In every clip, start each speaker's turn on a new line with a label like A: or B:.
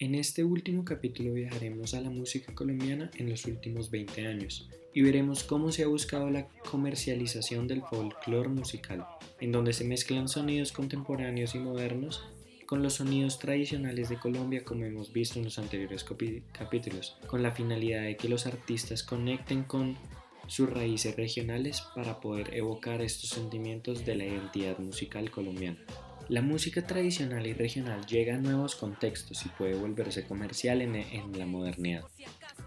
A: En este último capítulo viajaremos a la música colombiana en los últimos 20 años y veremos cómo se ha buscado la comercialización del folclore musical, en donde se mezclan sonidos contemporáneos y modernos con los sonidos tradicionales de Colombia como hemos visto en los anteriores capítulos, con la finalidad de que los artistas conecten con sus raíces regionales para poder evocar estos sentimientos de la identidad musical colombiana. La música tradicional y regional llega a nuevos contextos y puede volverse comercial en, la modernidad.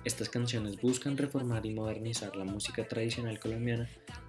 A: Estas canciones buscan reformar y modernizar la música tradicional colombiana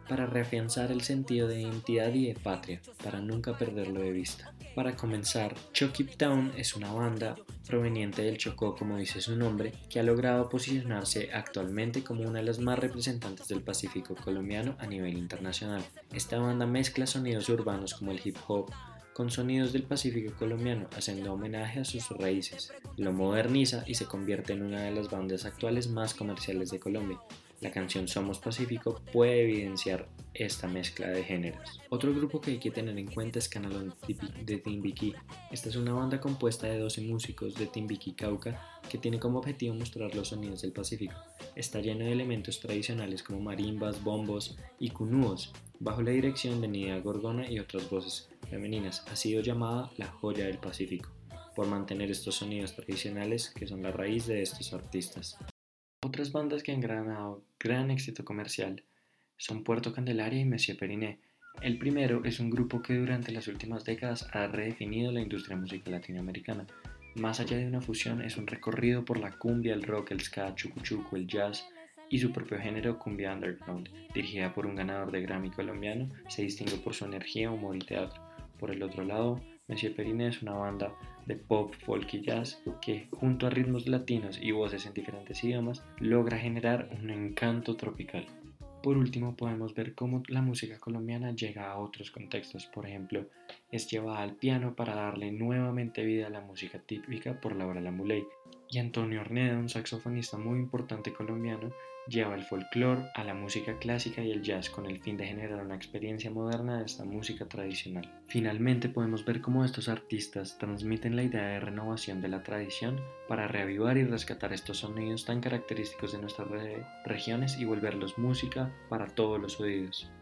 A: para reafianzar el sentido de identidad y de patria, para nunca perderlo de vista. Para comenzar, Chucky Town es una banda proveniente del Chocó, como dice su nombre, que ha logrado posicionarse actualmente como una de las más representantes del Pacífico colombiano a nivel internacional. Esta banda mezcla sonidos urbanos como el hip hop, con sonidos del Pacífico colombiano, haciendo homenaje a sus raíces. Lo moderniza y se convierte en una de las bandas actuales más comerciales de Colombia. La canción Somos Pacífico puede evidenciar esta mezcla de géneros. Otro grupo que hay que tener en cuenta es Canalón de Timbiquí. Esta es una banda compuesta de 12 músicos de Timbiquí, Cauca, que tiene como objetivo mostrar los sonidos del Pacífico. Está lleno de elementos tradicionales como marimbas, bombos y cunúos, bajo la dirección de Nidia Gorgona y otras voces femeninas. Ha sido llamada la joya del Pacífico, por mantener estos sonidos tradicionales que son la raíz de estos artistas. Otras bandas que han ganado gran éxito comercial son Puerto Candelaria y Monsieur Periné. El primero es un grupo que durante las últimas décadas ha redefinido la industria musical latinoamericana. Más allá de una fusión, es un recorrido por la cumbia, el rock, el ska, chucuchuco, el jazz, y su propio género cumbia underground, dirigida por un ganador de Grammy colombiano, se distingue por su energía, humor y teatro. Por el otro lado, Monsieur Perine es una banda de pop, folk y jazz que, junto a ritmos latinos y voces en diferentes idiomas, logra generar un encanto tropical. Por último, podemos ver cómo la música colombiana llega a otros contextos. Por ejemplo, es llevada al piano para darle nuevamente vida a la música típica por Laura Lamuley. Y Antonio Orneda, un saxofonista muy importante colombiano, lleva el folclore a la música clásica y el jazz con el fin de generar una experiencia moderna de esta música tradicional. Finalmente podemos ver cómo estos artistas transmiten la idea de renovación de la tradición para reavivar y rescatar estos sonidos tan característicos de nuestras regiones y volverlos música para todos los oídos.